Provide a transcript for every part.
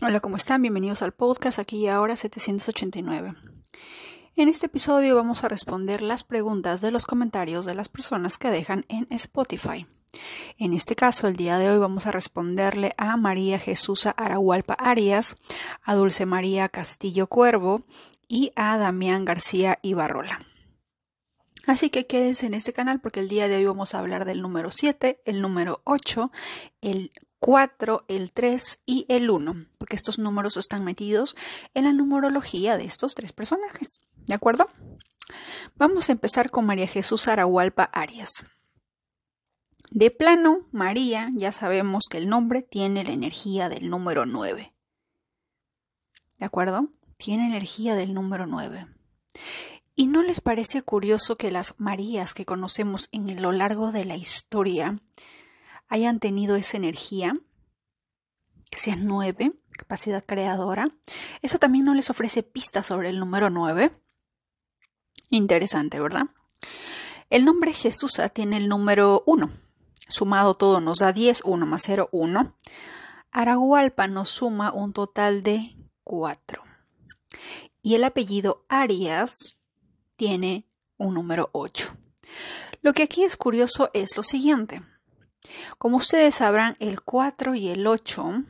Hola, ¿cómo están? Bienvenidos al podcast aquí y ahora 789. En este episodio vamos a responder las preguntas de los comentarios de las personas que dejan en Spotify. En este caso, el día de hoy vamos a responderle a María Jesús Arahualpa Arias, a Dulce María Castillo Cuervo y a Damián García Ibarrola. Así que quédense en este canal porque el día de hoy vamos a hablar del número 7, el número 8, el 4, el 3 y el 1, porque estos números están metidos en la numerología de estos tres personajes. ¿De acuerdo? Vamos a empezar con María Jesús Arahualpa Arias. De plano, María, ya sabemos que el nombre tiene la energía del número 9. ¿De acuerdo? Tiene energía del número 9. ¿Y no les parece curioso que las Marías que conocemos en lo largo de la historia hayan tenido esa energía, que sean nueve, capacidad creadora. Eso también no les ofrece pistas sobre el número nueve. Interesante, ¿verdad? El nombre Jesús tiene el número uno. Sumado todo nos da 10, 1 más 0, 1. Arahualpa nos suma un total de 4. Y el apellido Arias tiene un número 8. Lo que aquí es curioso es lo siguiente. Como ustedes sabrán, el 4 y el 8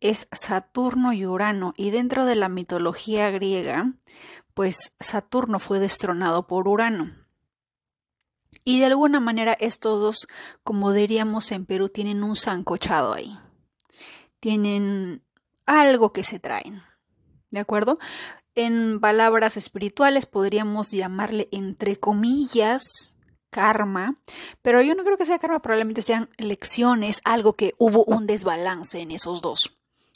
es Saturno y Urano, y dentro de la mitología griega, pues Saturno fue destronado por Urano. Y de alguna manera estos dos, como diríamos en Perú, tienen un zancochado ahí. Tienen algo que se traen. ¿De acuerdo? En palabras espirituales podríamos llamarle entre comillas karma, pero yo no creo que sea karma, probablemente sean lecciones, algo que hubo un desbalance en esos dos.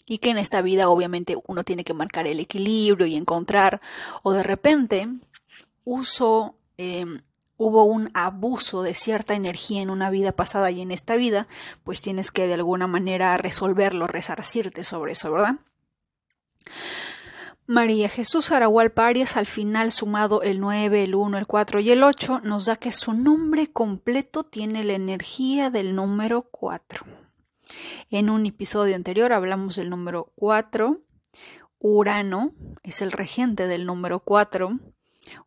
Y que en esta vida obviamente uno tiene que marcar el equilibrio y encontrar, o de repente uso, em, hubo un abuso de cierta energía en una vida pasada y en esta vida, pues tienes que de alguna manera resolverlo, resarcirte sobre eso, ¿verdad? María Jesús Arahualpa Arias, al final sumado el 9, el 1, el 4 y el 8, nos da que su nombre completo tiene la energía del número 4. En un episodio anterior hablamos del número 4. Urano es el regente del número 4.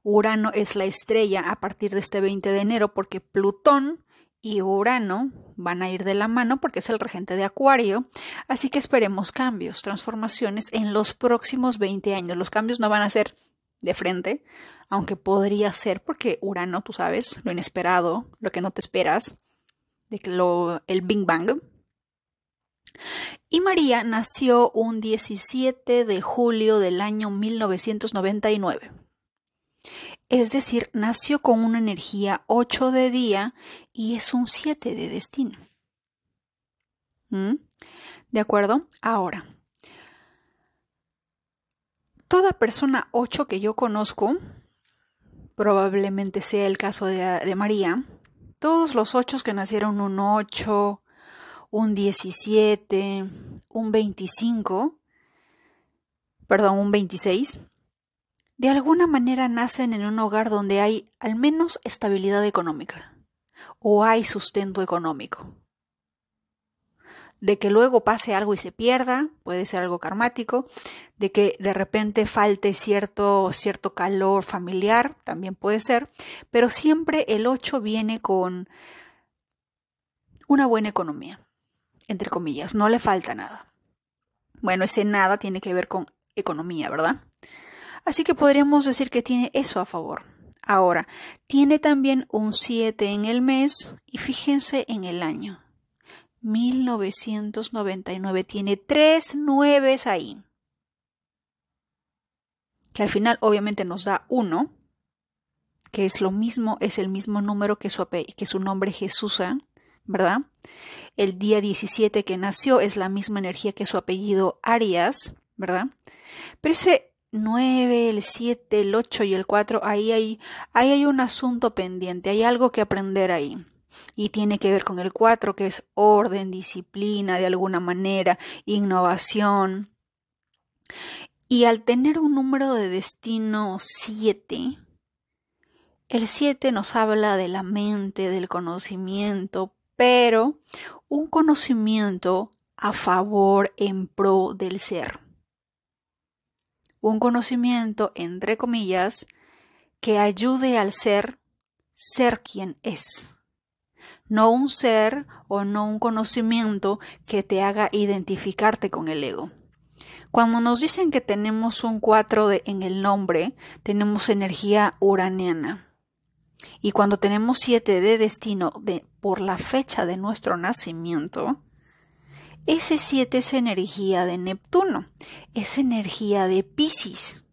Urano es la estrella a partir de este 20 de enero porque Plutón y Urano van a ir de la mano porque es el regente de Acuario, así que esperemos cambios, transformaciones en los próximos 20 años. Los cambios no van a ser de frente, aunque podría ser porque Urano, tú sabes, lo inesperado, lo que no te esperas, de lo, el Big Bang. Y María nació un 17 de julio del año 1999 es decir, nació con una energía 8 de día y es un 7 de destino. ¿Mm? ¿De acuerdo? Ahora, toda persona 8 que yo conozco, probablemente sea el caso de, de María, todos los 8 que nacieron un 8, un 17, un 25, perdón, un 26, de alguna manera nacen en un hogar donde hay al menos estabilidad económica o hay sustento económico. De que luego pase algo y se pierda, puede ser algo karmático, de que de repente falte cierto, cierto calor familiar, también puede ser, pero siempre el 8 viene con una buena economía, entre comillas, no le falta nada. Bueno, ese nada tiene que ver con economía, ¿verdad? Así que podríamos decir que tiene eso a favor. Ahora, tiene también un 7 en el mes y fíjense en el año. 1999 tiene tres nueves ahí. Que al final obviamente nos da uno, que es lo mismo, es el mismo número que su, que su nombre Jesús, ¿verdad? El día 17 que nació es la misma energía que su apellido Arias, ¿verdad? Pero ese 9, el 7, el 8 y el 4, ahí hay, ahí hay un asunto pendiente, hay algo que aprender ahí. Y tiene que ver con el 4, que es orden, disciplina, de alguna manera, innovación. Y al tener un número de destino 7, el 7 nos habla de la mente, del conocimiento, pero un conocimiento a favor en pro del ser. Un conocimiento, entre comillas, que ayude al ser ser quien es. No un ser o no un conocimiento que te haga identificarte con el ego. Cuando nos dicen que tenemos un 4 en el nombre, tenemos energía uraniana. Y cuando tenemos 7 de destino de, por la fecha de nuestro nacimiento, ese 7 es energía de Neptuno, es energía de Pisces.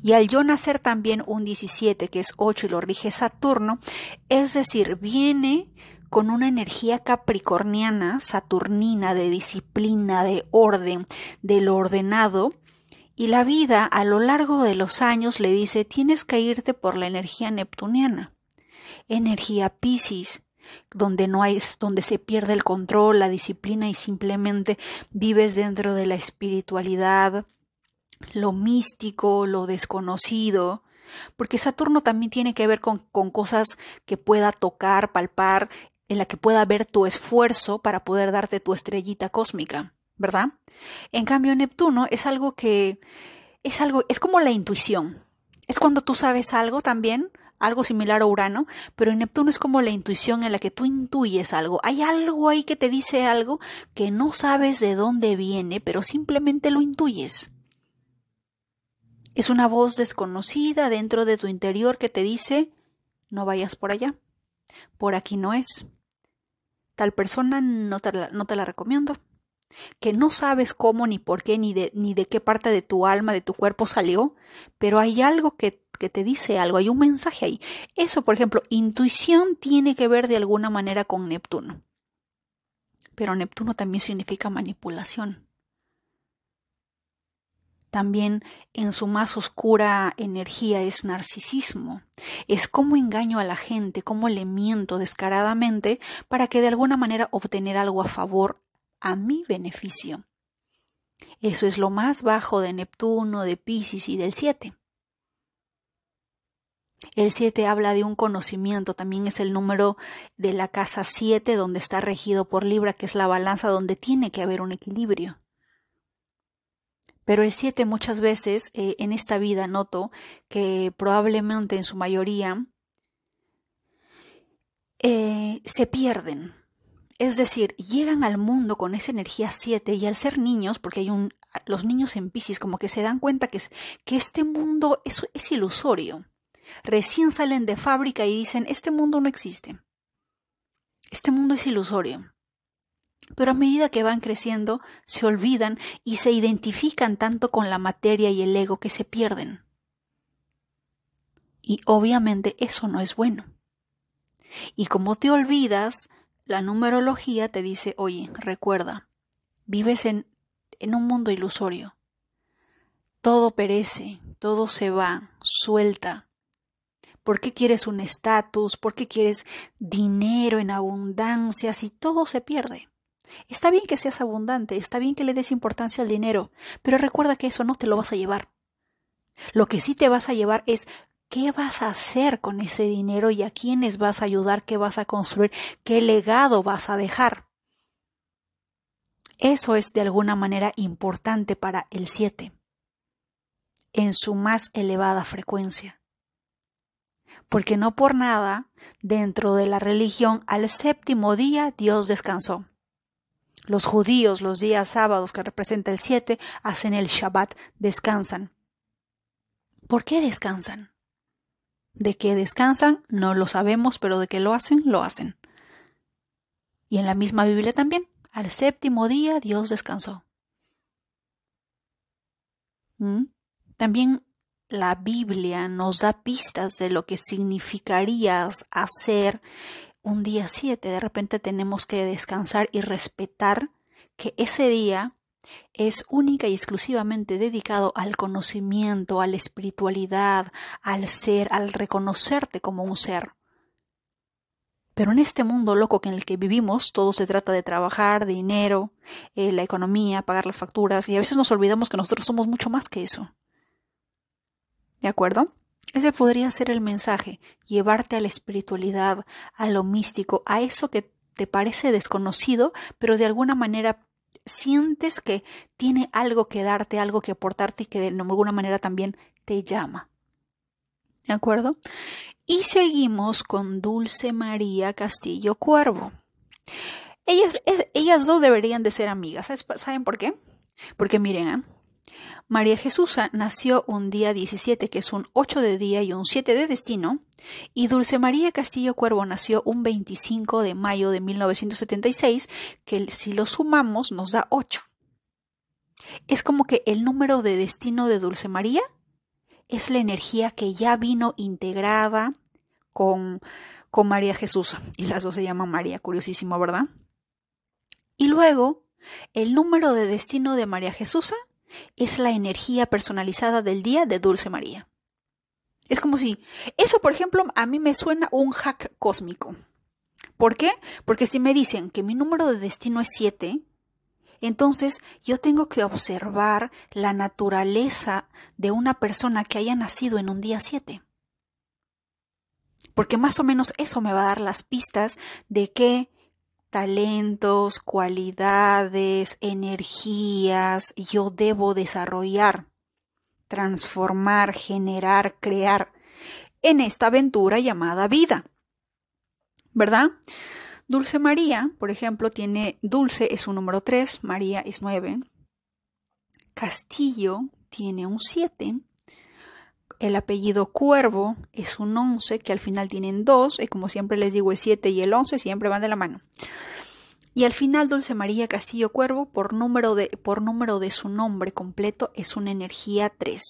Y al yo nacer también un 17, que es 8 y lo rige Saturno, es decir, viene con una energía capricorniana, saturnina, de disciplina, de orden, de lo ordenado, y la vida a lo largo de los años le dice tienes que irte por la energía neptuniana, energía Piscis, donde no hay, donde se pierde el control, la disciplina y simplemente vives dentro de la espiritualidad, lo místico, lo desconocido, porque Saturno también tiene que ver con, con, cosas que pueda tocar, palpar, en la que pueda ver tu esfuerzo para poder darte tu estrellita cósmica, ¿verdad? En cambio, Neptuno es algo que es algo, es como la intuición. Es cuando tú sabes algo también, algo similar a Urano, pero en Neptuno es como la intuición en la que tú intuyes algo. Hay algo ahí que te dice algo que no sabes de dónde viene, pero simplemente lo intuyes. Es una voz desconocida dentro de tu interior que te dice, no vayas por allá, por aquí no es. Tal persona no te la, no te la recomiendo. Que no sabes cómo, ni por qué, ni de, ni de qué parte de tu alma, de tu cuerpo salió, pero hay algo que, que te dice algo, hay un mensaje ahí. Eso, por ejemplo, intuición tiene que ver de alguna manera con Neptuno. Pero Neptuno también significa manipulación también en su más oscura energía es narcisismo. Es cómo engaño a la gente, cómo le miento descaradamente para que de alguna manera obtener algo a favor a mi beneficio. Eso es lo más bajo de Neptuno, de Pisces y del 7. El 7 habla de un conocimiento, también es el número de la casa 7 donde está regido por Libra, que es la balanza donde tiene que haber un equilibrio. Pero el 7 muchas veces eh, en esta vida noto que probablemente en su mayoría eh, se pierden. Es decir, llegan al mundo con esa energía 7 y al ser niños, porque hay un, los niños en Pisces como que se dan cuenta que, que este mundo es, es ilusorio. Recién salen de fábrica y dicen, este mundo no existe. Este mundo es ilusorio. Pero a medida que van creciendo, se olvidan y se identifican tanto con la materia y el ego que se pierden. Y obviamente eso no es bueno. Y como te olvidas, la numerología te dice, oye, recuerda, vives en, en un mundo ilusorio. Todo perece, todo se va, suelta. ¿Por qué quieres un estatus? ¿Por qué quieres dinero en abundancia si todo se pierde? Está bien que seas abundante, está bien que le des importancia al dinero, pero recuerda que eso no te lo vas a llevar. Lo que sí te vas a llevar es qué vas a hacer con ese dinero y a quiénes vas a ayudar, qué vas a construir, qué legado vas a dejar. Eso es de alguna manera importante para el 7, en su más elevada frecuencia. Porque no por nada, dentro de la religión, al séptimo día Dios descansó. Los judíos los días sábados que representa el 7 hacen el Shabbat, descansan. ¿Por qué descansan? De qué descansan no lo sabemos, pero de qué lo hacen, lo hacen. Y en la misma Biblia también, al séptimo día Dios descansó. ¿Mm? También la Biblia nos da pistas de lo que significaría hacer un día 7, de repente tenemos que descansar y respetar que ese día es única y exclusivamente dedicado al conocimiento, a la espiritualidad, al ser, al reconocerte como un ser. Pero en este mundo loco en el que vivimos, todo se trata de trabajar, dinero, eh, la economía, pagar las facturas, y a veces nos olvidamos que nosotros somos mucho más que eso. ¿De acuerdo? Ese podría ser el mensaje, llevarte a la espiritualidad, a lo místico, a eso que te parece desconocido, pero de alguna manera sientes que tiene algo que darte, algo que aportarte y que de alguna manera también te llama. ¿De acuerdo? Y seguimos con Dulce María Castillo Cuervo. Ellas, ellas dos deberían de ser amigas. ¿Saben por qué? Porque miren, ¿eh? María Jesús nació un día 17, que es un 8 de día y un 7 de destino, y Dulce María Castillo Cuervo nació un 25 de mayo de 1976, que si lo sumamos nos da 8. Es como que el número de destino de Dulce María es la energía que ya vino integrada con, con María Jesús, y las dos se llaman María, curiosísimo, ¿verdad? Y luego, el número de destino de María Jesús es la energía personalizada del día de Dulce María. Es como si, eso por ejemplo, a mí me suena un hack cósmico. ¿Por qué? Porque si me dicen que mi número de destino es 7, entonces yo tengo que observar la naturaleza de una persona que haya nacido en un día 7. Porque más o menos eso me va a dar las pistas de qué talentos, cualidades, energías yo debo desarrollar, transformar, generar, crear en esta aventura llamada vida. ¿Verdad? Dulce María, por ejemplo, tiene Dulce es un número 3, María es 9. Castillo tiene un 7. El apellido Cuervo es un 11, que al final tienen 2, y como siempre les digo, el 7 y el 11 siempre van de la mano. Y al final Dulce María Castillo Cuervo, por número de, por número de su nombre completo, es una energía 3.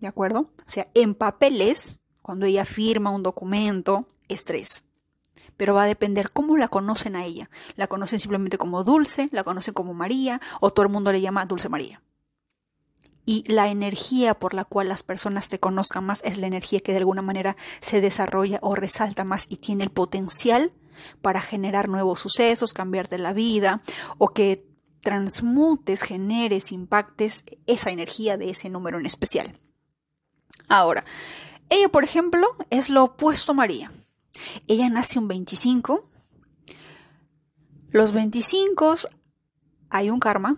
¿De acuerdo? O sea, en papeles, cuando ella firma un documento, es 3. Pero va a depender cómo la conocen a ella. La conocen simplemente como Dulce, la conocen como María, o todo el mundo le llama Dulce María y la energía por la cual las personas te conozcan más es la energía que de alguna manera se desarrolla o resalta más y tiene el potencial para generar nuevos sucesos, cambiarte la vida o que transmutes, generes, impactes esa energía de ese número en especial. Ahora, ella, por ejemplo, es lo opuesto a María. Ella nace un 25. Los 25 hay un karma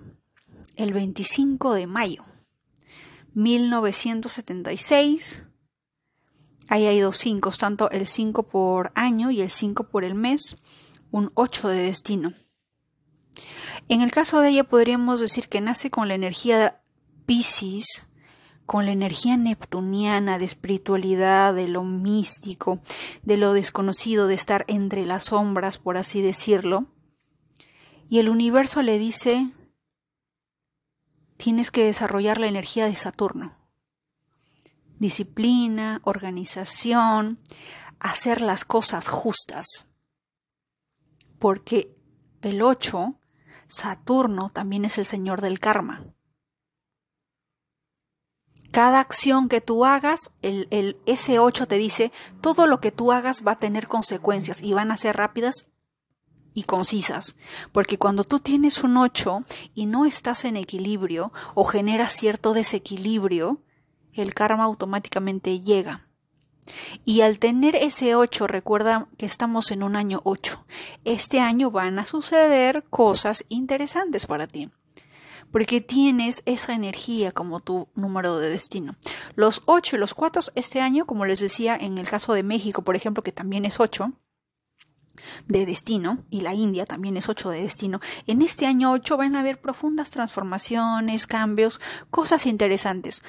el 25 de mayo. 1976. Ahí hay dos 5, tanto el 5 por año y el 5 por el mes, un 8 de destino. En el caso de ella podríamos decir que nace con la energía Pisces, con la energía neptuniana de espiritualidad, de lo místico, de lo desconocido, de estar entre las sombras, por así decirlo. Y el universo le dice, tienes que desarrollar la energía de Saturno. Disciplina, organización, hacer las cosas justas. Porque el 8, Saturno, también es el señor del karma. Cada acción que tú hagas, el, el, ese 8 te dice, todo lo que tú hagas va a tener consecuencias y van a ser rápidas y concisas, porque cuando tú tienes un 8 y no estás en equilibrio o generas cierto desequilibrio, el karma automáticamente llega. Y al tener ese 8, recuerda que estamos en un año 8. Este año van a suceder cosas interesantes para ti. Porque tienes esa energía como tu número de destino. Los 8 y los 4 este año, como les decía en el caso de México, por ejemplo, que también es 8, de destino, y la India también es 8 de destino, en este año 8 van a haber profundas transformaciones, cambios, cosas interesantes.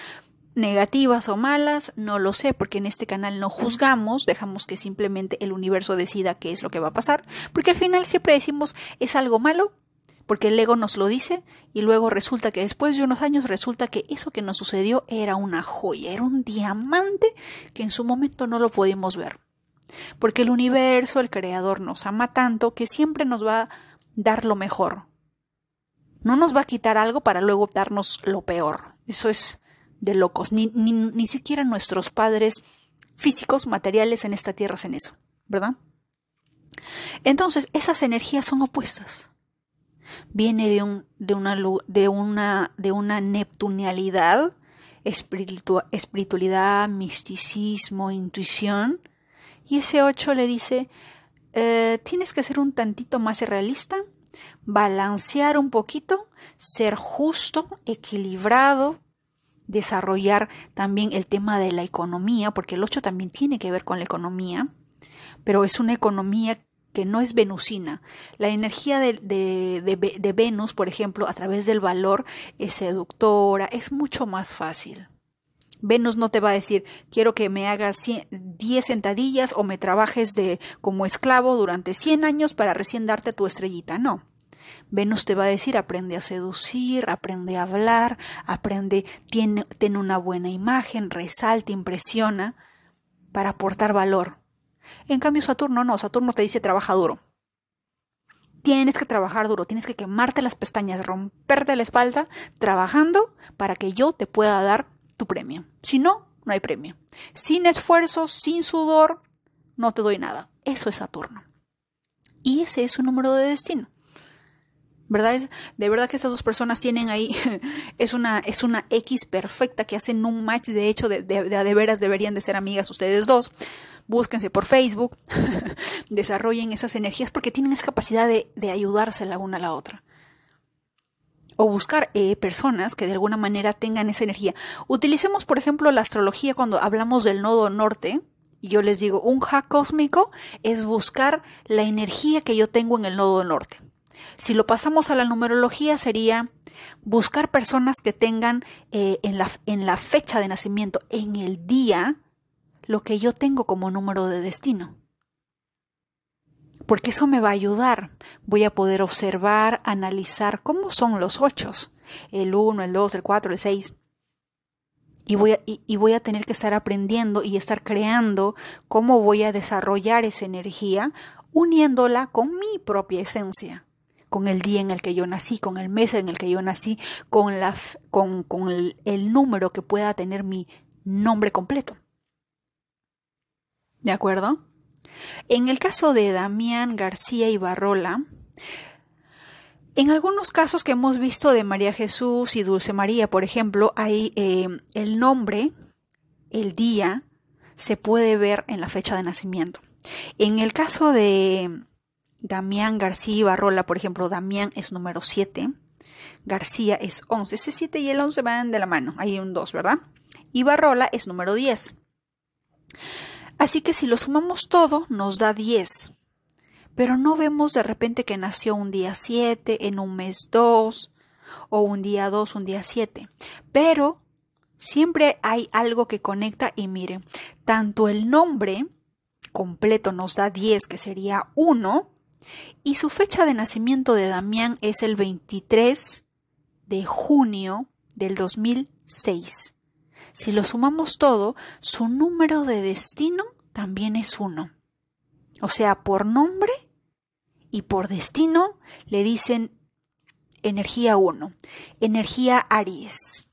Negativas o malas, no lo sé, porque en este canal no juzgamos, dejamos que simplemente el universo decida qué es lo que va a pasar, porque al final siempre decimos es algo malo, porque el ego nos lo dice, y luego resulta que después de unos años resulta que eso que nos sucedió era una joya, era un diamante que en su momento no lo podíamos ver. Porque el universo, el creador, nos ama tanto que siempre nos va a dar lo mejor. No nos va a quitar algo para luego darnos lo peor. Eso es de locos. Ni, ni, ni siquiera nuestros padres físicos, materiales en esta tierra hacen eso, ¿verdad? Entonces, esas energías son opuestas. Viene de, un, de, una, de, una, de una neptunialidad, espiritualidad, misticismo, intuición, y ese 8 le dice, eh, tienes que ser un tantito más realista, balancear un poquito, ser justo, equilibrado, desarrollar también el tema de la economía, porque el 8 también tiene que ver con la economía, pero es una economía que no es venusina. La energía de, de, Venus, por ejemplo, a través del valor, es seductora, es mucho más fácil. Venus no te va a decir, quiero que me hagas 10 sentadillas o me trabajes de, como esclavo durante 100 años para recién darte tu estrellita. No. Venus te va a decir, aprende a seducir, aprende a hablar, aprende, tiene, tiene una buena imagen, resalta, impresiona, para aportar valor. En cambio, Saturno no, Saturno te dice, trabaja duro. Tienes que trabajar duro, tienes que quemarte las pestañas, romperte la espalda, trabajando para que yo te pueda dar tu premio. Si no, no hay premio. Sin esfuerzo, sin sudor, no te doy nada. Eso es Saturno. Y ese es su número de destino. ¿Verdad? Es, de verdad que estas dos personas tienen ahí, es una, es una X perfecta que hacen un match, de hecho, de, de, de, veras deberían de ser amigas ustedes dos. Búsquense por Facebook, desarrollen esas energías porque tienen esa capacidad de, de ayudarse la una a la otra. O buscar eh, personas que de alguna manera tengan esa energía. Utilicemos, por ejemplo, la astrología cuando hablamos del nodo norte, y yo les digo, un hack cósmico es buscar la energía que yo tengo en el nodo norte. Si lo pasamos a la numerología sería buscar personas que tengan eh, en, la, en la fecha de nacimiento, en el día, lo que yo tengo como número de destino. Porque eso me va a ayudar. Voy a poder observar, analizar cómo son los ochos. El 1, el 2, el 4, el 6. Y voy, a, y voy a tener que estar aprendiendo y estar creando cómo voy a desarrollar esa energía uniéndola con mi propia esencia con el día en el que yo nací, con el mes en el que yo nací, con, la, con, con el número que pueda tener mi nombre completo. ¿De acuerdo? En el caso de Damián García Ibarrola, en algunos casos que hemos visto de María Jesús y Dulce María, por ejemplo, hay eh, el nombre, el día, se puede ver en la fecha de nacimiento. En el caso de Damián García Ibarrola, por ejemplo, Damián es número 7, García es 11. Ese 7 y el 11 van de la mano, hay un 2, ¿verdad? Ibarrola es número 10. Así que si lo sumamos todo, nos da 10. Pero no vemos de repente que nació un día 7, en un mes 2, o un día 2, un día 7. Pero siempre hay algo que conecta y miren, tanto el nombre completo nos da 10, que sería 1, y su fecha de nacimiento de Damián es el 23 de junio del 2006. Si lo sumamos todo, su número de destino también es uno. O sea, por nombre y por destino le dicen energía 1, energía Aries.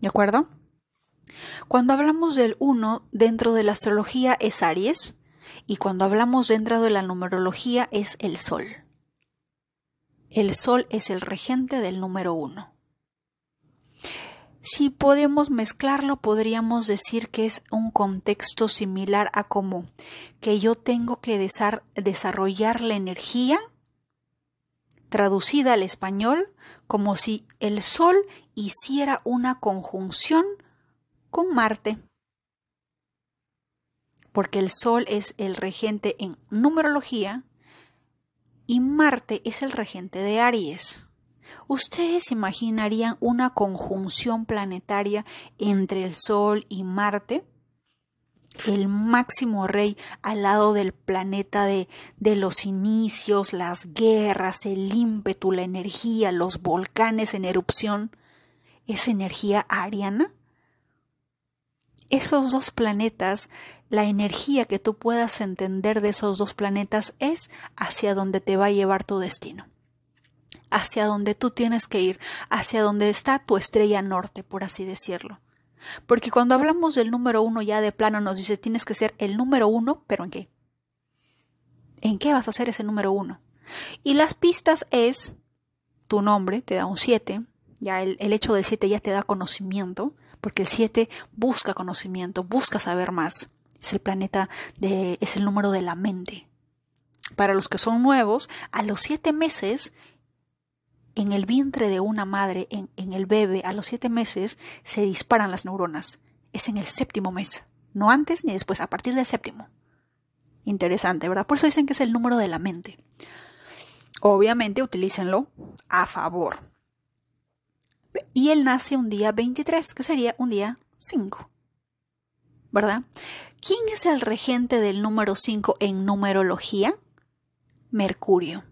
¿De acuerdo? Cuando hablamos del 1 dentro de la astrología es Aries, y cuando hablamos dentro de la numerología es el Sol. El Sol es el regente del número uno. Si podemos mezclarlo, podríamos decir que es un contexto similar a como que yo tengo que desarrollar la energía traducida al español como si el Sol hiciera una conjunción con Marte porque el Sol es el regente en numerología y Marte es el regente de Aries. ¿Ustedes imaginarían una conjunción planetaria entre el Sol y Marte? El máximo rey al lado del planeta de, de los inicios, las guerras, el ímpetu, la energía, los volcanes en erupción. ¿Es energía ariana? esos dos planetas, la energía que tú puedas entender de esos dos planetas es hacia donde te va a llevar tu destino, hacia donde tú tienes que ir, hacia donde está tu estrella norte, por así decirlo. Porque cuando hablamos del número uno ya de plano nos dice tienes que ser el número uno, pero ¿en qué? ¿En qué vas a ser ese número uno? Y las pistas es tu nombre, te da un 7, ya el, hecho del 7 ya te da conocimiento, porque el 7 busca conocimiento, busca saber más. Es el planeta de, es el número de la mente. Para los que son nuevos, a los siete meses, en el vientre de una madre, en, el bebé, a los siete meses, se disparan las neuronas. Es en el séptimo mes, no antes ni después, a partir del séptimo. Interesante, ¿verdad? Por eso dicen que es el número de la mente. Obviamente utilícenlo a favor. Y él nace un día 23, que sería un día 5. ¿Verdad? ¿Quién es el regente del número 5 en numerología? Mercurio.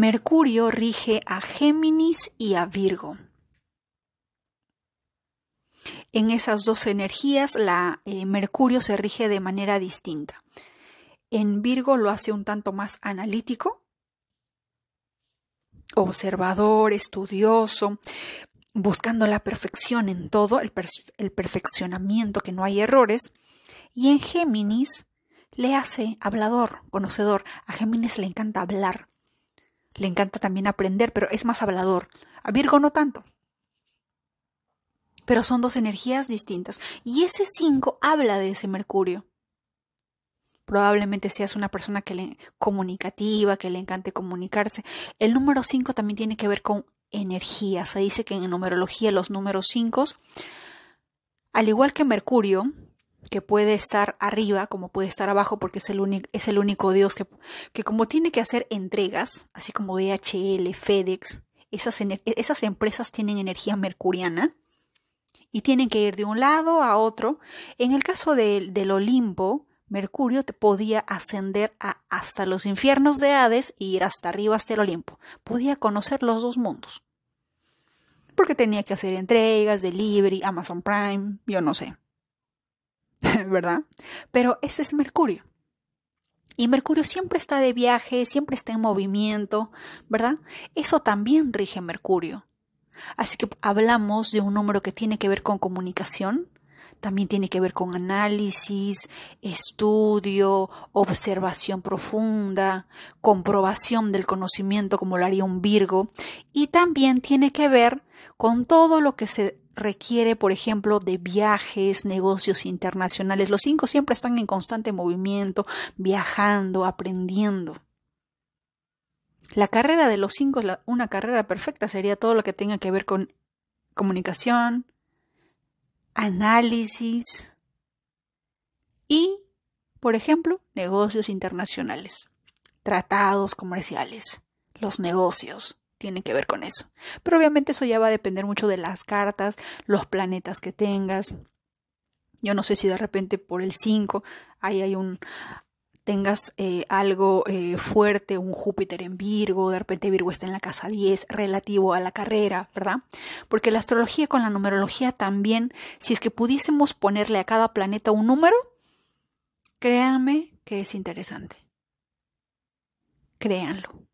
Mercurio rige a Géminis y a Virgo. En esas dos energías, la eh, Mercurio se rige de manera distinta. En Virgo lo hace un tanto más analítico, observador, estudioso, buscando la perfección en todo, el, el, perfeccionamiento, que no hay errores. Y en Géminis le hace hablador, conocedor. A Géminis le encanta hablar. Le encanta también aprender, pero es más hablador. A Virgo no tanto. Pero son dos energías distintas. Y ese 5 habla de ese Mercurio probablemente seas una persona que le comunicativa, que le encante comunicarse. El número 5 también tiene que ver con energía. Se dice que en numerología los números 5, al igual que Mercurio, que puede estar arriba como puede estar abajo porque es el, es el único Dios que, que, como tiene que hacer entregas, así como DHL, FedEx, esas, esas empresas tienen energía mercuriana y tienen que ir de un lado a otro. En el caso del Olimpo, Mercurio te podía ascender a hasta los infiernos de Hades e ir hasta arriba hasta el Olimpo. Podía conocer los dos mundos. Porque tenía que hacer entregas, delivery, Amazon Prime, yo no sé. ¿Verdad? Pero ese es Mercurio. Y Mercurio siempre está de viaje, siempre está en movimiento, ¿verdad? Eso también rige Mercurio. Así que hablamos de un número que tiene que ver con comunicación, también tiene que ver con análisis, estudio, observación profunda, comprobación del conocimiento como lo haría un Virgo y también tiene que ver con todo lo que se requiere, por ejemplo, de viajes, negocios internacionales. Los cinco siempre están en constante movimiento, viajando, aprendiendo. La carrera de los cinco, una carrera perfecta, sería todo lo que tenga que ver con comunicación, análisis y, por ejemplo, negocios internacionales, tratados comerciales, los negocios tienen que ver con eso. Pero obviamente eso ya va a depender mucho de las cartas, los planetas que tengas. Yo no sé si de repente por el 5 ahí hay un tengas eh, algo eh, fuerte, un Júpiter en Virgo, de repente Virgo está en la casa 10 relativo a la carrera, ¿verdad? Porque la astrología con la numerología también, si es que pudiésemos ponerle a cada planeta un número, créanme que es interesante. Créanlo.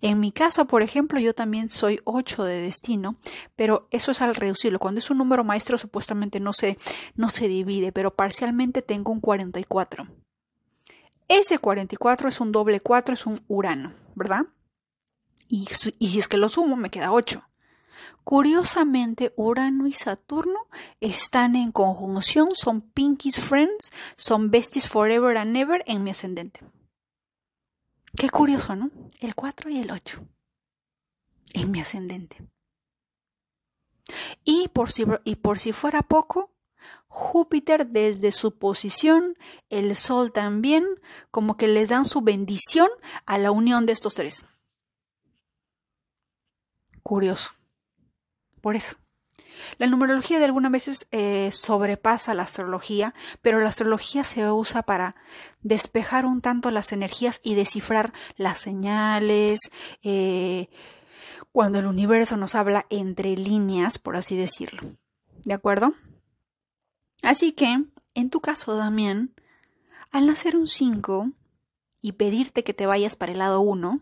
En mi caso, por ejemplo, yo también soy 8 de destino, pero eso es al reducirlo. Cuando es un número maestro, supuestamente no se, no se divide, pero parcialmente tengo un 44. Ese 44 es un doble 4, es un Urano, ¿verdad? Y, y si es que lo sumo, me queda 8. Curiosamente, Urano y Saturno están en conjunción, son Pinkies Friends, son Besties Forever and Ever en mi ascendente. Qué curioso, ¿no? El 4 y el 8 en mi ascendente. Y por si, y por si fuera poco, Júpiter desde su posición, el Sol también, como que les dan su bendición a la unión de estos tres. Curioso. Por eso. La numerología de algunas veces eh, sobrepasa la astrología, pero la astrología se usa para despejar un tanto las energías y descifrar las señales, eh, cuando el universo nos habla entre líneas, por así decirlo. ¿De acuerdo? Así que, en tu caso, Damián, al nacer un 5 y pedirte que te vayas para el lado 1,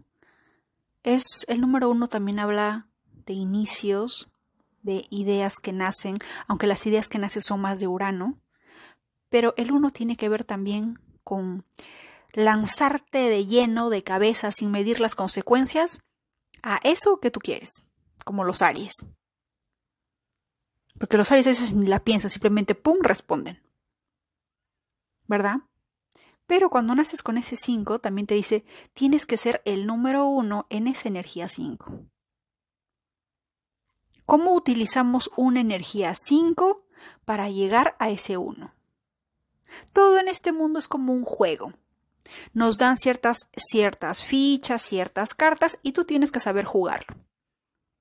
es el número 1 también habla de inicios, de ideas que nacen, aunque las ideas que nacen son más de Urano, pero el 1 tiene que ver también con lanzarte de lleno, de cabeza, sin medir las consecuencias, a eso que tú quieres, como los Aries. Porque los Aries a veces ni la piensan, simplemente pum, responden. ¿Verdad? Pero cuando naces con ese 5, también te dice, tienes que ser el número 1 en esa energía 5. ¿Cómo utilizamos una energía 5 para llegar a ese 1? Todo en este mundo es como un juego. Nos dan ciertas, ciertas fichas, ciertas cartas y tú tienes que saber jugarlo.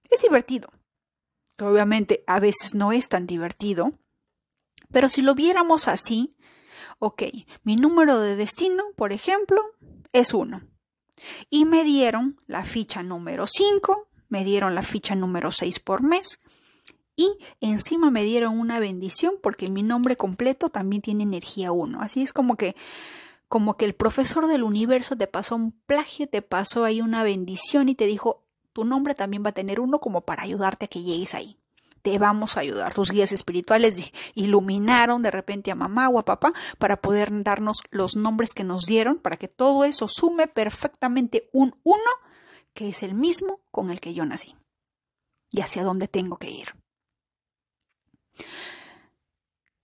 Es divertido. Obviamente a veces no es tan divertido, pero si lo viéramos así, ok, mi número de destino, por ejemplo, es 1. Y me dieron la ficha número 5, me dieron la ficha número 6 por mes y encima me dieron una bendición porque mi nombre completo también tiene energía 1. Así es como que como que el profesor del universo te pasó un plagio, te pasó ahí una bendición y te dijo, tu nombre también va a tener uno como para ayudarte a que llegues ahí. Te vamos a ayudar. Tus guías espirituales iluminaron de repente a mamá o a papá para poder darnos los nombres que nos dieron, para que todo eso sume perfectamente un uno, que es el mismo con el que yo nací y hacia dónde tengo que ir.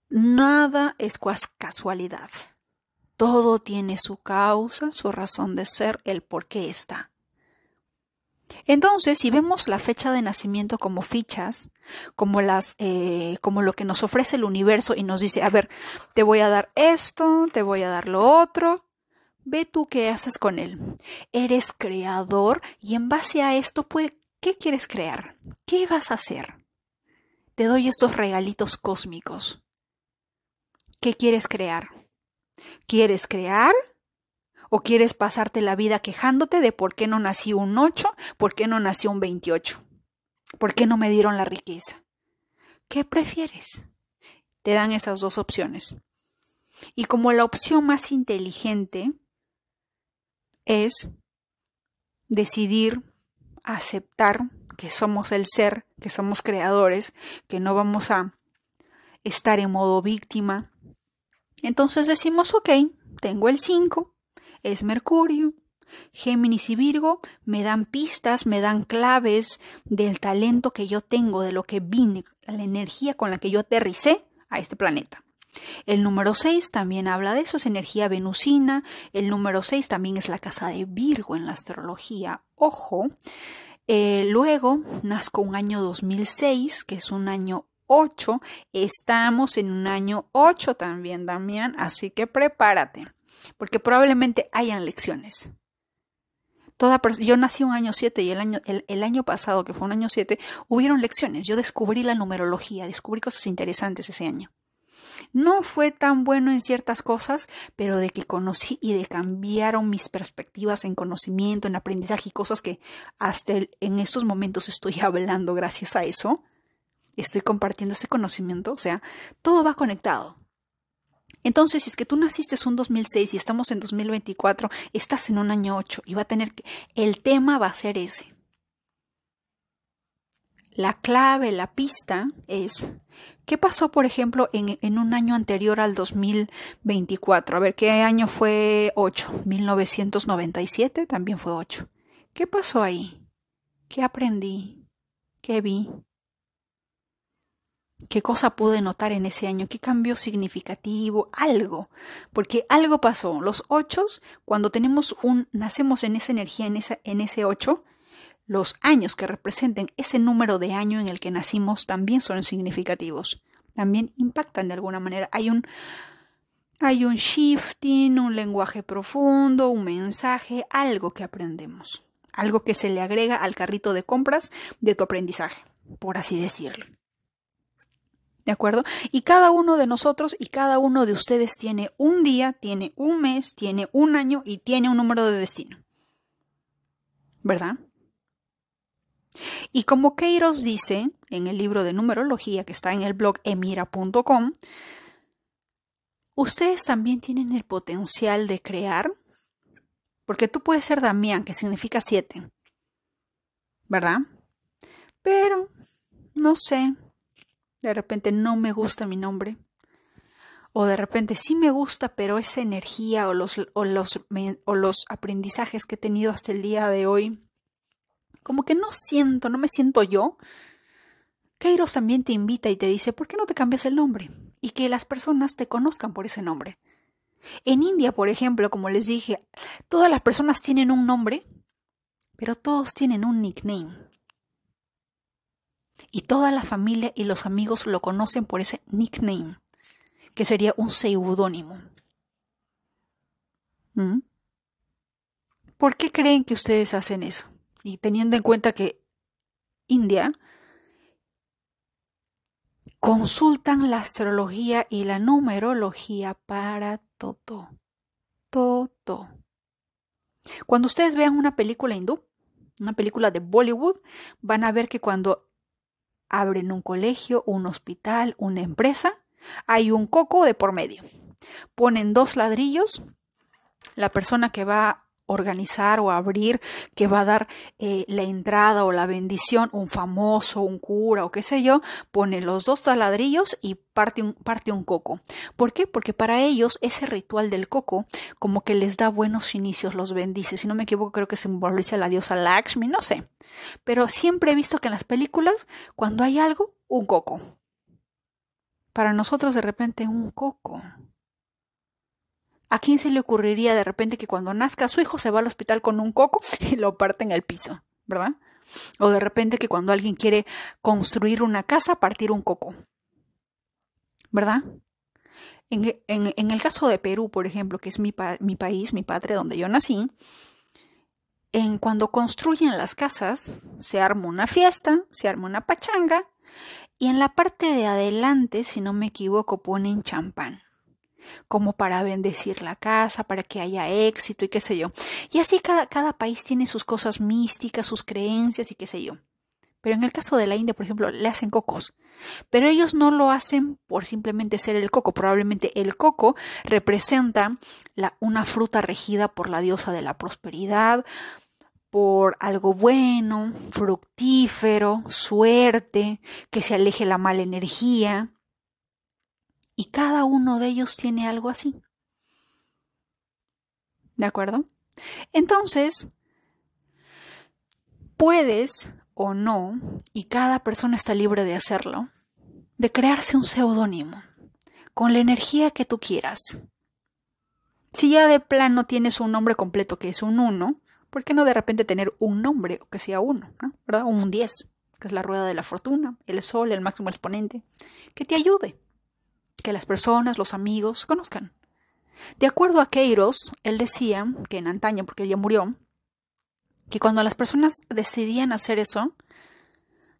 Nada es casualidad. Todo tiene su causa, su razón de ser, el por qué está. Entonces, si vemos la fecha de nacimiento como fichas, como las, eh, como lo que nos ofrece el universo y nos dice, a ver, te voy a dar esto, te voy a dar lo otro, ve tú qué haces con él. Eres creador y en base a esto, pues, ¿qué quieres crear? ¿Qué vas a hacer? Te doy estos regalitos cósmicos. ¿Qué quieres crear? ¿Quieres crear? ¿O quieres pasarte la vida quejándote de por qué no nací un 8, por qué no nació un 28? ¿Por qué no me dieron la riqueza? ¿Qué prefieres? Te dan esas dos opciones. Y como la opción más inteligente es decidir aceptar que somos el ser, que somos creadores, que no vamos a estar en modo víctima. Entonces decimos, ok, tengo el 5, es Mercurio. Géminis y Virgo me dan pistas, me dan claves del talento que yo tengo, de lo que vine, la energía con la que yo aterricé a este planeta. El número 6 también habla de eso, es energía venusina. El número 6 también es la casa de Virgo en la astrología. Ojo. Eh, luego nazco un año 2006, que es un año 8. Estamos en un año 8 también, Damián, así que prepárate porque probablemente hayan lecciones. Toda yo nací un año 7 y el año, el, año pasado, que fue un año 7, hubieron lecciones. Yo descubrí la numerología, descubrí cosas interesantes ese año. No fue tan bueno en ciertas cosas, pero de que conocí y de cambiaron mis perspectivas en conocimiento, en aprendizaje y cosas que hasta en estos momentos estoy hablando gracias a eso. Estoy compartiendo ese conocimiento, o sea, todo va conectado. Entonces, si es que tú naciste en un 2006 y estamos en 2024, estás en un año 8 y va a tener que... El tema va a ser ese. La clave, la pista es, ¿qué pasó, por ejemplo, en, un año anterior al 2024? A ver, ¿qué año fue 8? 1997 también fue 8. ¿Qué pasó ahí? ¿Qué aprendí? ¿Qué vi? ¿Qué cosa pude notar en ese año? ¿Qué cambio significativo? Algo. Porque algo pasó. Los ochos, cuando tenemos un, nacemos en esa energía, en, esa, en ese ocho, los años que representen ese número de año en el que nacimos también son significativos. También impactan de alguna manera. Hay un, hay un shifting, un lenguaje profundo, un mensaje, algo que aprendemos. Algo que se le agrega al carrito de compras de tu aprendizaje, por así decirlo. ¿De acuerdo? Y cada uno de nosotros y cada uno de ustedes tiene un día, tiene un mes, tiene un año y tiene un número de destino. ¿Verdad? Y como Keiros dice en el libro de numerología que está en el blog emira.com, ustedes también tienen el potencial de crear, porque tú puedes ser Damián, que significa siete, ¿verdad? Pero, no sé, de repente no me gusta mi nombre. O de repente sí me gusta, pero esa energía o los, o los, o los aprendizajes que he tenido hasta el día de hoy, como que no siento, no me siento yo. Kairos también te invita y te dice, ¿por qué no te cambias el nombre? Y que las personas te conozcan por ese nombre. En India, por ejemplo, como les dije, todas las personas tienen un nombre, pero todos tienen un nickname. Y toda la familia y los amigos lo conocen por ese nickname, que sería un seudónimo. ¿Mm? ¿Por qué creen que ustedes hacen eso? Y teniendo en cuenta que India consultan la astrología y la numerología para todo. Todo. Cuando ustedes vean una película hindú, una película de Bollywood, van a ver que cuando abren un colegio, un hospital, una empresa, hay un coco de por medio. Ponen dos ladrillos, la persona que va organizar o abrir que va a dar eh, la entrada o la bendición, un famoso, un cura o qué sé yo, pone los dos taladrillos y parte un, parte un coco. ¿Por qué? Porque para ellos ese ritual del coco como que les da buenos inicios, los bendice. Si no me equivoco, creo que simboliza a la diosa Lakshmi, no sé. Pero siempre he visto que en las películas, cuando hay algo, un coco. Para nosotros de repente un coco. ¿A quién se le ocurriría de repente que cuando nazca su hijo se va al hospital con un coco y lo parte en el piso? ¿Verdad? O de repente que cuando alguien quiere construir una casa, partir un coco. ¿Verdad? En, el caso de Perú, por ejemplo, que es mi, mi país, mi patria, donde yo nací, en cuando construyen las casas, se arma una fiesta, se arma una pachanga, y en la parte de adelante, si no me equivoco, ponen champán como para bendecir la casa, para que haya éxito y qué sé yo. Y así cada, cada país tiene sus cosas místicas, sus creencias y qué sé yo. Pero en el caso de la India, por ejemplo, le hacen cocos. Pero ellos no lo hacen por simplemente ser el coco. Probablemente el coco representa la, una fruta regida por la diosa de la prosperidad, por algo bueno, fructífero, suerte, que se aleje la mala energía. Y cada uno de ellos tiene algo así. ¿De acuerdo? Entonces, puedes o no, y cada persona está libre de hacerlo, de crearse un seudónimo con la energía que tú quieras. Si ya de plano tienes un nombre completo que es un 1, ¿por qué no de repente tener un nombre que sea uno, ¿verdad? Un 10, que es la rueda de la fortuna, el sol, el máximo exponente, que te ayude que las personas, los amigos, conozcan. De acuerdo a Queiros, él decía que en antaño, porque él ya murió, que cuando las personas decidían hacer eso,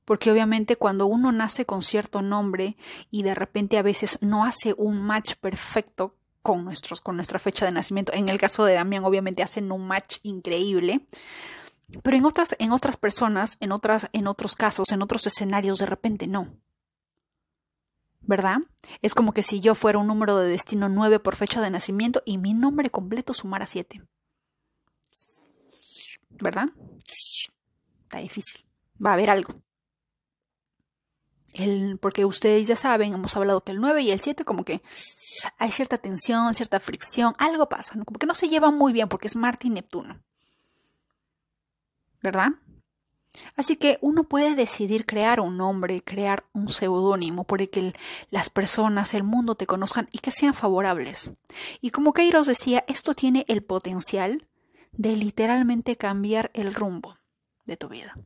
porque obviamente cuando uno nace con cierto nombre y de repente a veces no hace un match perfecto con, nuestros, con nuestra fecha de nacimiento, en el caso de Damián obviamente hacen un match increíble, pero en otras, en otras personas, en, otras, en otros casos, en otros escenarios, de repente no. ¿Verdad? Es como que si yo fuera un número de destino 9 por fecha de nacimiento y mi nombre completo sumara 7. ¿Verdad? Está difícil. Va a haber algo. El, porque ustedes ya saben, hemos hablado que el 9 y el 7 como que hay cierta tensión, cierta fricción, algo pasa, como que no se llevan muy bien porque es Marte y Neptuno. ¿Verdad? Así que uno puede decidir crear un nombre, crear un seudónimo por el que las personas, el mundo te conozcan y que sean favorables. Y como Kairos decía, esto tiene el potencial de literalmente cambiar el rumbo de tu vida.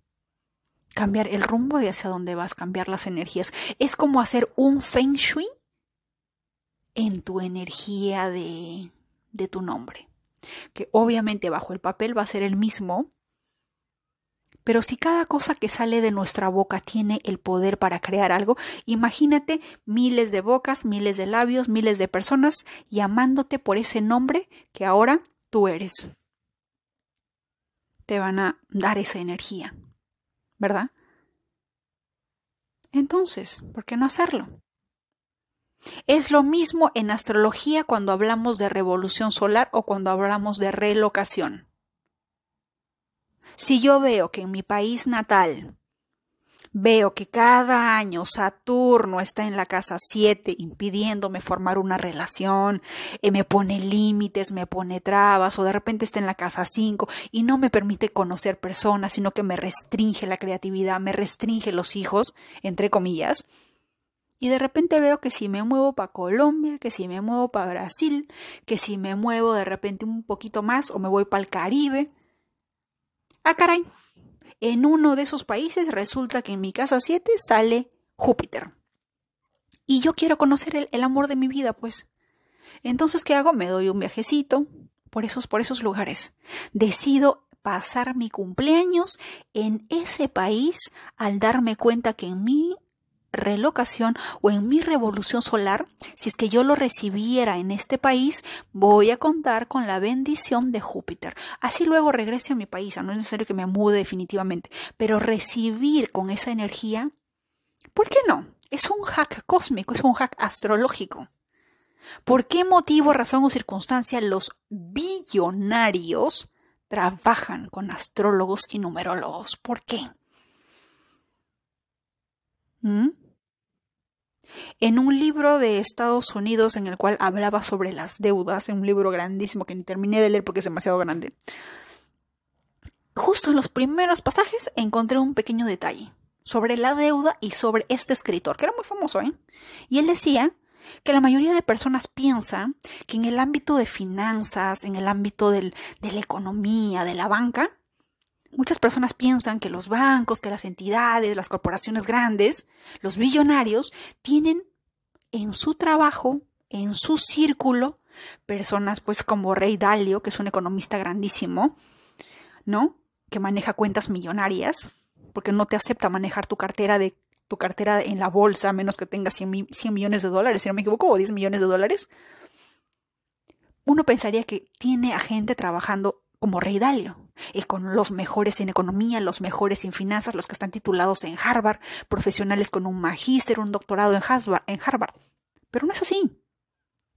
Cambiar el rumbo de hacia dónde vas, cambiar las energías. Es como hacer un feng shui en tu energía de, de tu nombre. Que obviamente bajo el papel va a ser el mismo, pero si cada cosa que sale de nuestra boca tiene el poder para crear algo, imagínate miles de bocas, miles de labios, miles de personas llamándote por ese nombre que ahora tú eres. Te van a dar esa energía, ¿verdad? Entonces, ¿por qué no hacerlo? Es lo mismo en astrología cuando hablamos de revolución solar o cuando hablamos de relocación. Si yo veo que en mi país natal veo que cada año Saturno está en la casa 7 impidiéndome formar una relación, eh, me pone límites, me pone trabas, o de repente está en la casa 5 y no me permite conocer personas, sino que me restringe la creatividad, me restringe los hijos, entre comillas, Y de repente veo que si me muevo para Colombia, que si me muevo para Brasil, que si me muevo de repente un poquito más o me voy para el Caribe. Ah, caray. En uno de esos países resulta que en mi casa 7 sale Júpiter. Y yo quiero conocer el, amor de mi vida, pues. Entonces, ¿qué hago? Me doy un viajecito por esos, por esos lugares. Decido pasar mi cumpleaños en ese país al darme cuenta que en mi relocación o en mi revolución solar, si es que yo lo recibiera en este país, voy a contar con la bendición de Júpiter. Así luego regrese a mi país, no es necesario que me mude definitivamente, pero recibir con esa energía, ¿por qué no? Es un hack cósmico, es un hack astrológico. ¿Por qué motivo, razón o circunstancia los billonarios trabajan con astrólogos y numerólogos? ¿Por qué? ¿Mm? En un libro de Estados Unidos en el cual hablaba sobre las deudas, en un libro grandísimo que ni terminé de leer porque es demasiado grande, justo en los primeros pasajes encontré un pequeño detalle sobre la deuda y sobre este escritor, que era muy famoso, ¿eh? Y él decía que la mayoría de personas piensa que en el ámbito de finanzas, en el ámbito del, de la economía, de la banca, Muchas personas piensan que los bancos, que las entidades, las corporaciones grandes, los billonarios, tienen en su trabajo, en su círculo, personas pues como Rey Dalio, que es un economista grandísimo, ¿no? Que maneja cuentas millonarias, porque no te acepta manejar tu cartera de tu cartera en la bolsa a menos que tengas 100, 100 millones de dólares, si no me equivoco, o 10 millones de dólares. Uno pensaría que tiene a gente trabajando como Rey Dalio, y con los mejores en economía, los mejores en finanzas, los que están titulados en Harvard, profesionales con un magíster, un doctorado en Harvard. Pero no es así.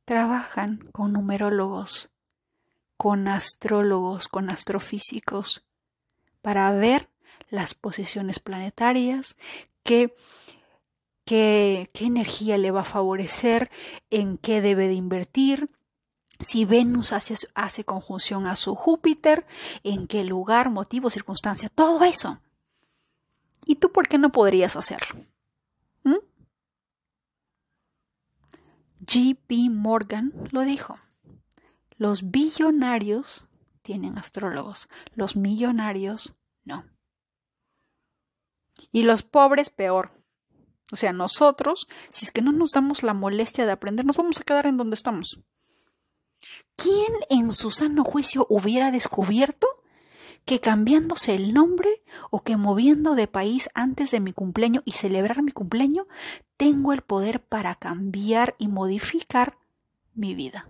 Trabajan con numerólogos, con astrólogos, con astrofísicos, para ver las posiciones planetarias, qué, qué, qué energía le va a favorecer, en qué debe de invertir, si Venus hace, conjunción a su Júpiter, en qué lugar, motivo, circunstancia, todo eso. ¿Y tú por qué no podrías hacerlo? ¿Mm? J.P. Morgan lo dijo. Los billonarios tienen astrólogos, los millonarios no. Y los pobres peor. O sea, nosotros, si es que no nos damos la molestia de aprender, nos vamos a quedar en donde estamos. ¿Quién en su sano juicio hubiera descubierto que cambiándose el nombre o que moviendo de país antes de mi cumpleaños y celebrar mi cumpleaños, tengo el poder para cambiar y modificar mi vida?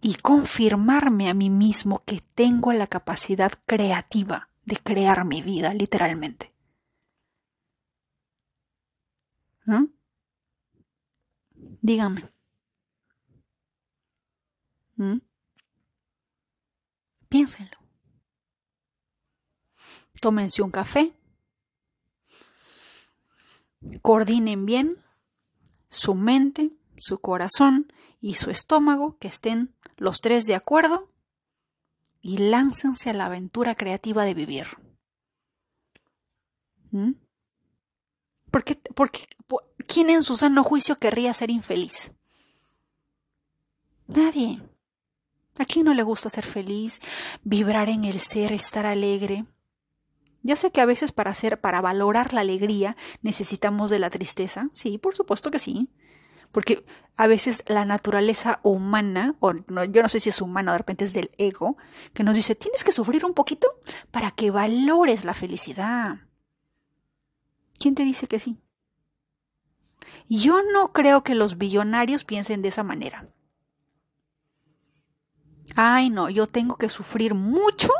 Y confirmarme a mí mismo que tengo la capacidad creativa de crear mi vida, literalmente. ¿Mm? Dígame. ¿Mm? Piénsenlo. Tómense un café. Coordinen bien su mente, su corazón y su estómago, que estén los tres de acuerdo, y láncense a la aventura creativa de vivir. ¿Mm? Porque, porque, ¿quién en su sano juicio querría ser infeliz? Nadie. ¿A quién no le gusta ser feliz, vibrar en el ser, estar alegre? Ya sé que a veces para hacer, para valorar la alegría, necesitamos de la tristeza. Sí, por supuesto que sí. Porque a veces la naturaleza humana, o no, yo no sé si es humana, de repente es del ego, que nos dice, tienes que sufrir un poquito para que valores la felicidad. ¿Quién te dice que sí? Yo no creo que los billonarios piensen de esa manera ay no, yo tengo que sufrir mucho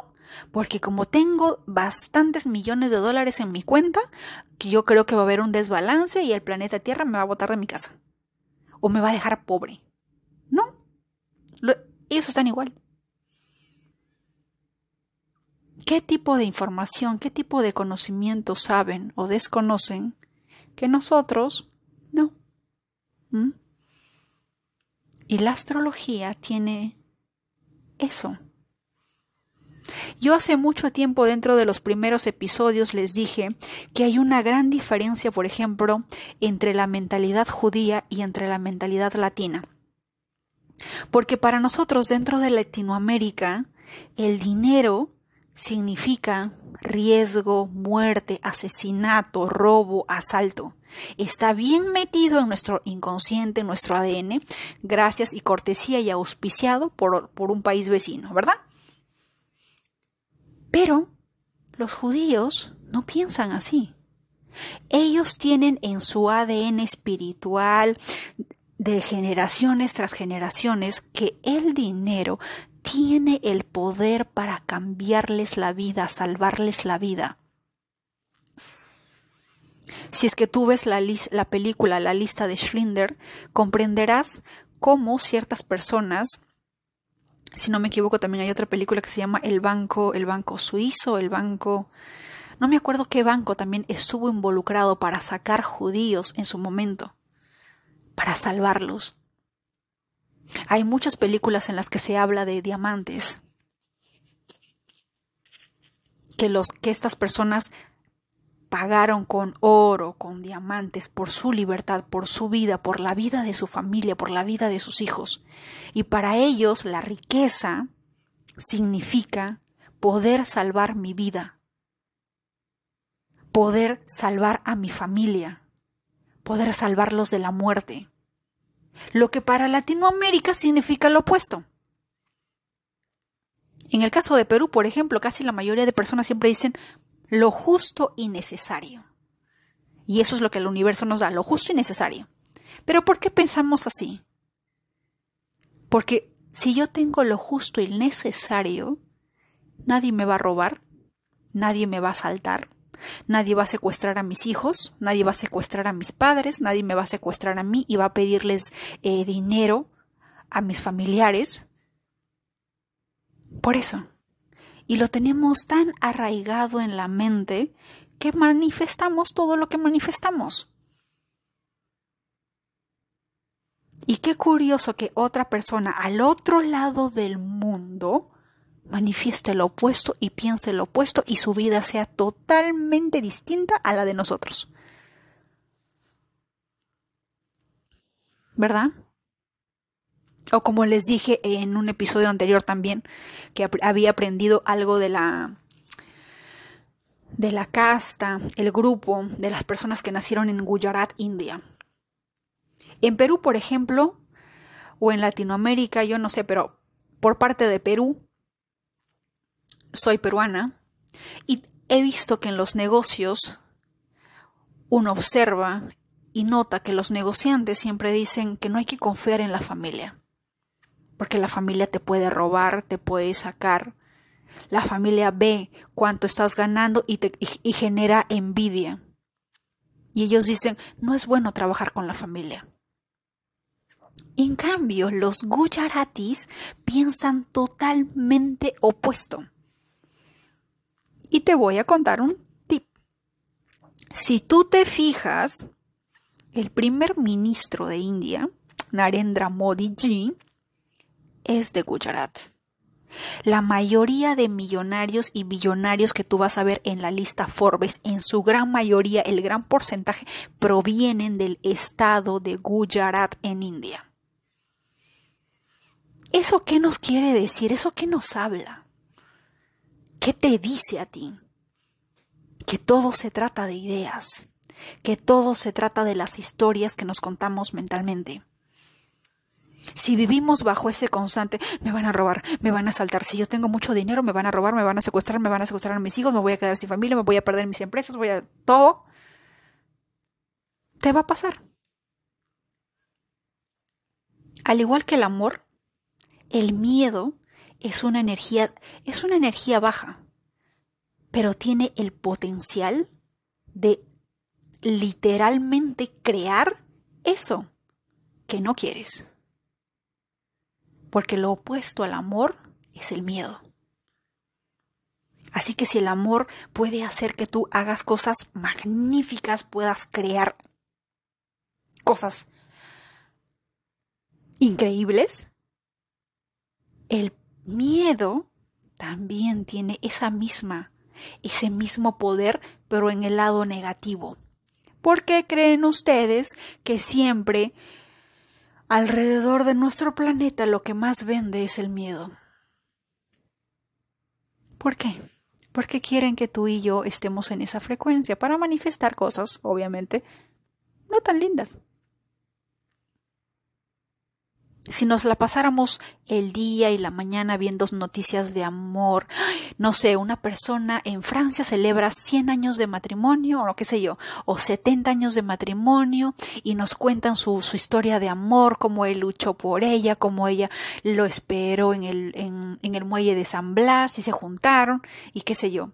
porque como tengo bastantes millones de dólares en mi cuenta, yo creo que va a haber un desbalance y el planeta Tierra me va a botar de mi casa. O me va a dejar pobre. No. ellos están igual. ¿Qué tipo de información, qué tipo de conocimiento saben o desconocen que nosotros no? ¿Mm? Y la astrología tiene eso. Yo hace mucho tiempo dentro de los primeros episodios les dije que hay una gran diferencia, por ejemplo, entre la mentalidad judía y entre la mentalidad latina. Porque para nosotros dentro de Latinoamérica el dinero significa riesgo, muerte, asesinato, robo, asalto. Está bien metido en nuestro inconsciente, en nuestro ADN, gracias y cortesía y auspiciado por, por un país vecino, ¿verdad? Pero los judíos no piensan así. Ellos tienen en su ADN espiritual de generaciones tras generaciones que el dinero tiene el poder para cambiarles la vida, salvarles la vida. Si es que tú ves la, la película La lista de Schlinder, comprenderás cómo ciertas personas si no me equivoco, también hay otra película que se llama El Banco, el Banco Suizo, el Banco. No me acuerdo qué banco también estuvo involucrado para sacar judíos en su momento, para salvarlos. Hay muchas películas en las que se habla de diamantes, que los que estas personas pagaron con oro, con diamantes, por su libertad, por su vida, por la vida de su familia, por la vida de sus hijos. Y para ellos la riqueza significa poder salvar mi vida, poder salvar a mi familia, poder salvarlos de la muerte. Lo que para Latinoamérica significa lo opuesto. En el caso de Perú, por ejemplo, casi la mayoría de personas siempre dicen lo justo y necesario. Y eso es lo que el universo nos da, lo justo y necesario. Pero ¿por qué pensamos así? Porque si yo tengo lo justo y necesario, nadie me va a robar, nadie me va a asaltar, nadie va a secuestrar a mis hijos, nadie va a secuestrar a mis padres, nadie me va a secuestrar a mí y va a pedirles eh, dinero a mis familiares. Por eso, y lo tenemos tan arraigado en la mente que manifestamos todo lo que manifestamos. Y qué curioso que otra persona al otro lado del mundo manifieste lo opuesto y piense lo opuesto y su vida sea totalmente distinta a la de nosotros. ¿Verdad? O como les dije en un episodio anterior también, que había aprendido algo de la de la casta, el grupo de las personas que nacieron en Gujarat, India. En Perú, por ejemplo, o en Latinoamérica, yo no sé, pero por parte de Perú, soy peruana y he visto que en los negocios uno observa y nota que los negociantes siempre dicen que no hay que confiar en la familia porque la familia te puede robar, te puede sacar. La familia ve cuánto estás ganando y, te, y, genera envidia. Y ellos dicen, no es bueno trabajar con la familia. En cambio, los gujaratis piensan totalmente opuesto. Y te voy a contar un tip. Si tú te fijas, el primer ministro de India, Narendra Modi ji, es de Gujarat. La mayoría de millonarios y billonarios que tú vas a ver en la lista Forbes, en su gran mayoría, el gran porcentaje, provienen del estado de Gujarat en India. ¿Eso qué nos quiere decir? ¿Eso qué nos habla? ¿Qué te dice a ti? Que todo se trata de ideas, que todo se trata de las historias que nos contamos mentalmente. Si vivimos bajo ese constante, me van a robar, me van a asaltar. Si yo tengo mucho dinero, me van a robar, me van a secuestrar, me van a secuestrar a mis hijos, me voy a quedar sin familia, me voy a perder mis empresas, voy a todo. Te va a pasar. Al igual que el amor, el miedo es una energía, es una energía baja, pero tiene el potencial de literalmente crear eso que no quieres porque lo opuesto al amor es el miedo. Así que si el amor puede hacer que tú hagas cosas magníficas, puedas crear cosas increíbles, el miedo también tiene esa misma, ese mismo poder, pero en el lado negativo. ¿Por qué creen ustedes que siempre alrededor de nuestro planeta lo que más vende es el miedo? ¿Por qué? Porque quieren que tú y yo estemos en esa frecuencia para manifestar cosas, obviamente, no tan lindas si nos la pasáramos el día y la mañana viendo noticias de amor, no sé, una persona en Francia celebra 100 años de matrimonio, o qué sé yo, o 70 años de matrimonio, y nos cuentan su, su historia de amor, cómo él luchó por ella, cómo ella lo esperó en el, en, en el muelle de San Blas y se juntaron, y qué sé yo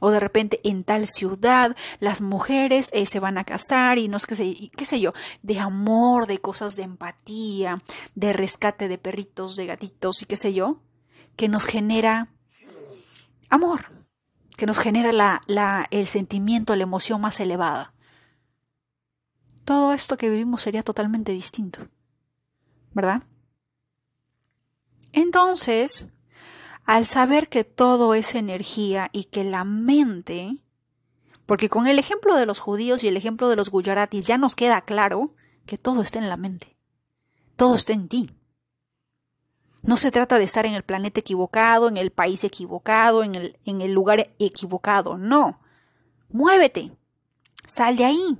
o de repente en tal ciudad las mujeres eh, se van a casar y no es que sé, qué sé yo, de amor, de cosas de empatía, de rescate de perritos, de gatitos y qué sé yo, que nos genera amor, que nos genera la, la, el sentimiento, la emoción más elevada. Todo esto que vivimos sería totalmente distinto, ¿verdad? Entonces, al saber que todo es energía y que la mente, porque con el ejemplo de los judíos y el ejemplo de los gujaratis ya nos queda claro que todo está en la mente, todo está en ti. No se trata de estar en el planeta equivocado, en el país equivocado, en el, en el lugar equivocado, no. Muévete, sal de ahí,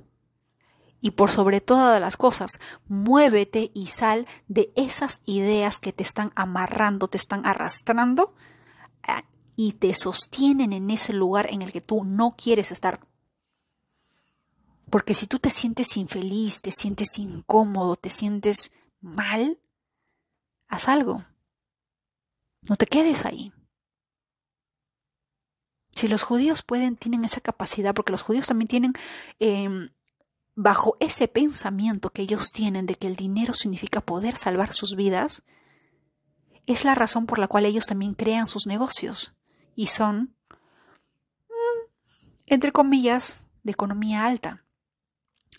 y por sobre todas las cosas, muévete y sal de esas ideas que te están amarrando, te están arrastrando ah, y te sostienen en ese lugar en el que tú no quieres estar. Porque si tú te sientes infeliz, te sientes incómodo, te sientes mal, haz algo. No te quedes ahí. Si los judíos pueden, tienen esa capacidad, porque los judíos también tienen em, bajo ese pensamiento que ellos tienen de que el dinero significa poder salvar sus vidas, es la razón por la cual ellos también crean sus negocios y son, mm, entre comillas, de economía alta.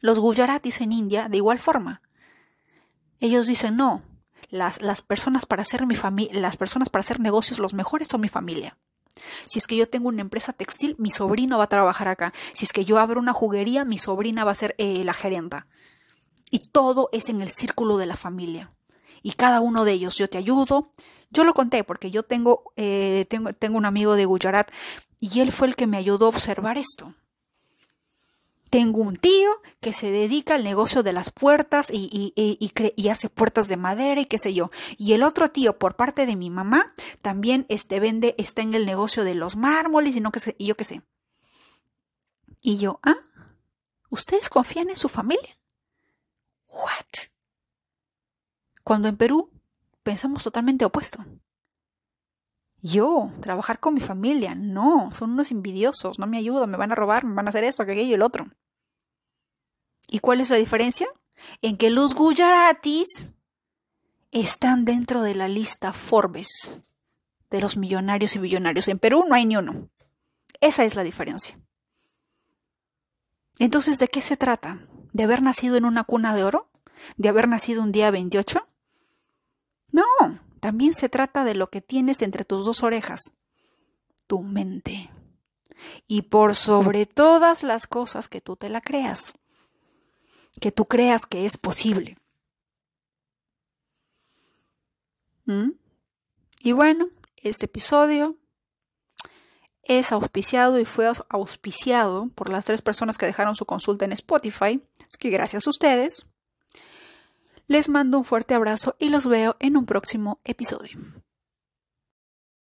Los Gujaratis en India, de igual forma. Ellos dicen, no, las, las personas para hacer mi las personas para hacer negocios, los mejores son mi familia. Si es que yo tengo una empresa textil, mi sobrino va a trabajar acá. Si es que yo abro una juguería, mi sobrina va a ser eh, la gerenta. Y todo es en el círculo de la familia. Y cada uno de ellos, yo te ayudo. Yo lo conté porque yo tengo, eh, tengo, tengo un amigo de Gujarat y él fue el que me ayudó a observar esto. Tengo un tío que se dedica al negocio de las puertas y, hace puertas de madera y qué sé yo. Y el otro tío, por parte de mi mamá, también este, vende, está en el negocio de los mármoles y, no, que y yo qué sé. Y yo, ¿ah? ¿Ustedes confían en su familia? ¿What? Cuando en Perú pensamos totalmente opuesto. Yo, trabajar con mi familia, no, son unos envidiosos, no me ayudan, me van a robar, me van a hacer esto, aquello y el otro. ¿Y cuál es la diferencia? En que los Gujaratis están dentro de la lista Forbes de los millonarios y billonarios. En Perú no hay ni uno. Esa es la diferencia. Entonces, ¿de qué se trata? ¿De haber nacido en una cuna de oro? ¿De haber nacido un día 28? No, también se trata de lo que tienes entre tus dos orejas, tu mente. Y por sobre todas las cosas que tú te la creas que tú creas que es posible. ¿Mm? Y bueno, este episodio es auspiciado y fue auspiciado por las tres personas que dejaron su consulta en Spotify. Así que gracias a ustedes. Les mando un fuerte abrazo y los veo en un próximo episodio.